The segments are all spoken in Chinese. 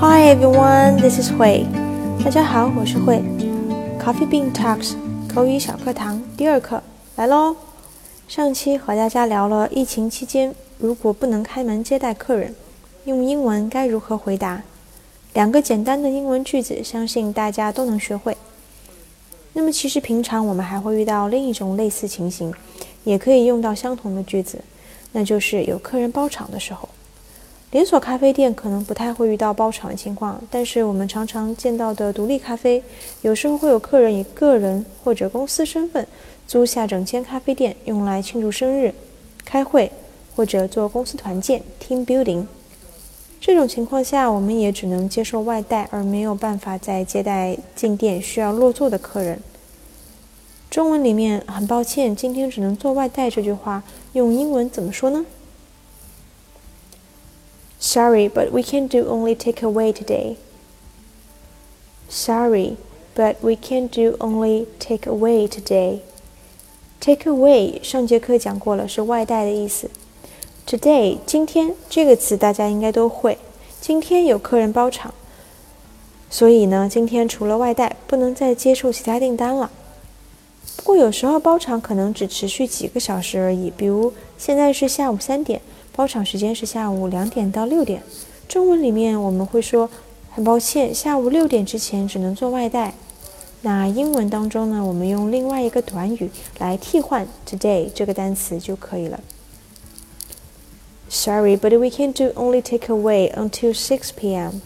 Hi everyone, this is Hui. 大家好，我是慧。Coffee Bean Talks 口语小课堂第二课来喽。上期和大家聊了疫情期间，如果不能开门接待客人，用英文该如何回答？两个简单的英文句子，相信大家都能学会。那么其实平常我们还会遇到另一种类似情形，也可以用到相同的句子，那就是有客人包场的时候。连锁咖啡店可能不太会遇到包场的情况，但是我们常常见到的独立咖啡，有时候会有客人以个人或者公司身份租下整间咖啡店，用来庆祝生日、开会或者做公司团建 （team building）。这种情况下，我们也只能接受外带，而没有办法再接待进店需要落座的客人。中文里面“很抱歉，今天只能做外带”这句话，用英文怎么说呢？Sorry, but we can do only takeaway today. Sorry, but we can do only takeaway today. Takeaway 上节课讲过了，是外带的意思。Today 今天这个词大家应该都会。今天有客人包场，所以呢，今天除了外带，不能再接受其他订单了。不过有时候包场可能只持续几个小时而已，比如现在是下午三点。包场时间是下午两点到六点。中文里面我们会说很抱歉，下午六点之前只能做外带。那英文当中呢，我们用另外一个短语来替换 today 这个单词就可以了。Sorry, but we can do only take away until 6 p.m.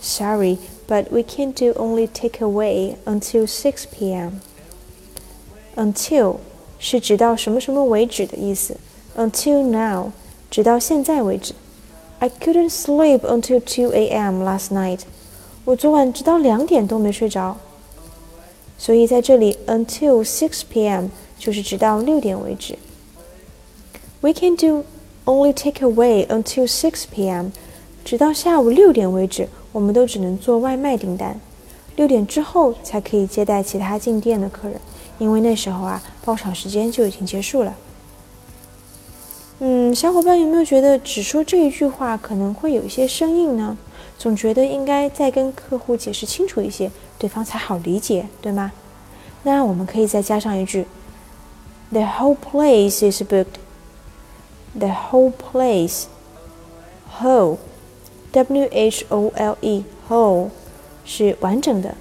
Sorry, but we can do only take away until 6 p.m. Until 是直到什么什么为止的意思。until now，直到现在为止。I couldn't sleep until 2 a.m. last night。我昨晚直到两点都没睡着。所以在这里，until 6 p.m. 就是直到六点为止。 We can do only take away until 6 p.m. 直到下午六点为止，我们都只能做外卖订单。六点之后才可以接待其他进店的客人，因为那时候啊，包场时间就已经结束了。嗯，小伙伴有没有觉得只说这一句话可能会有一些生硬呢？总觉得应该再跟客户解释清楚一些，对方才好理解，对吗？那我们可以再加上一句：The whole place is booked. The whole place, whole, W-H-O-L-E, whole 是完整的，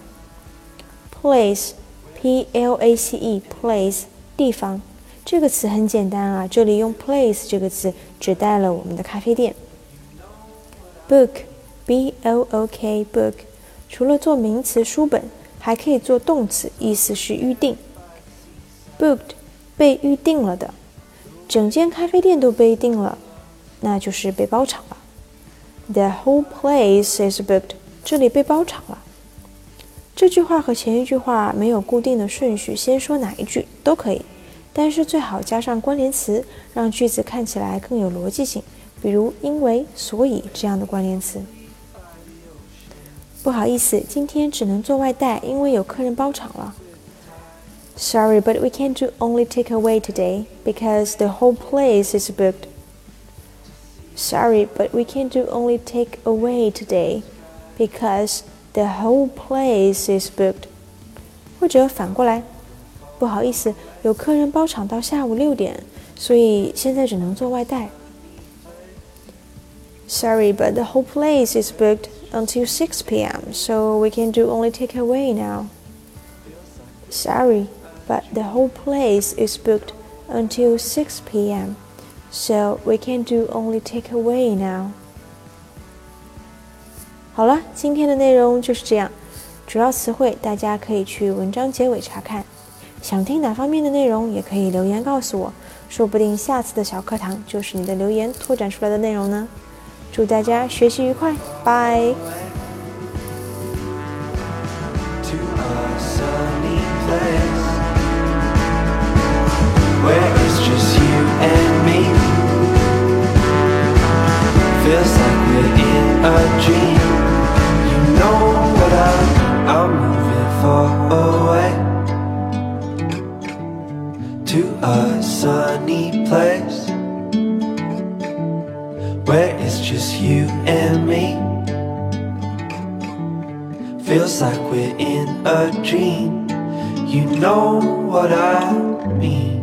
place, P-L-A-C-E, place 地方。这个词很简单啊，这里用 place 这个词指代了我们的咖啡店。book，b-o-o-k，book，除了做名词书本，还可以做动词，意思是预定。booked，被预定了的， 整间咖啡店都被订了，那就是被包场了。The whole place is booked，这里被包场了。这句话和前一句话没有固定的顺序，先说哪一句都可以。但是最好加上关联词，让句子看起来更有逻辑性，比如“因为”“所以”这样的关联词。不好意思，今天只能做外带，因为有客人包场了。Sorry, but we can't do only take away today because the whole place is booked. Sorry, but we can't do only take away today because the whole place is booked. 或者反过来。不好意思，有客人包场到下午六点，所以现在只能做外带。Sorry, but the whole place is booked until 6 p.m., so we can do only takeaway now. Sorry, but the whole place is booked until 6 p.m., so we can do only takeaway now. 好了，今天的内容就是这样，主要词汇大家可以去文章结尾查看。想听哪方面的内容，也可以留言告诉我，说不定下次的小课堂就是你的留言拓展出来的内容呢。祝大家学习愉快，拜。Feels like we're in a dream. You know what I, I'm moving far away to a sunny place where it's just you and me. Feels like we're in a dream. You know what I mean.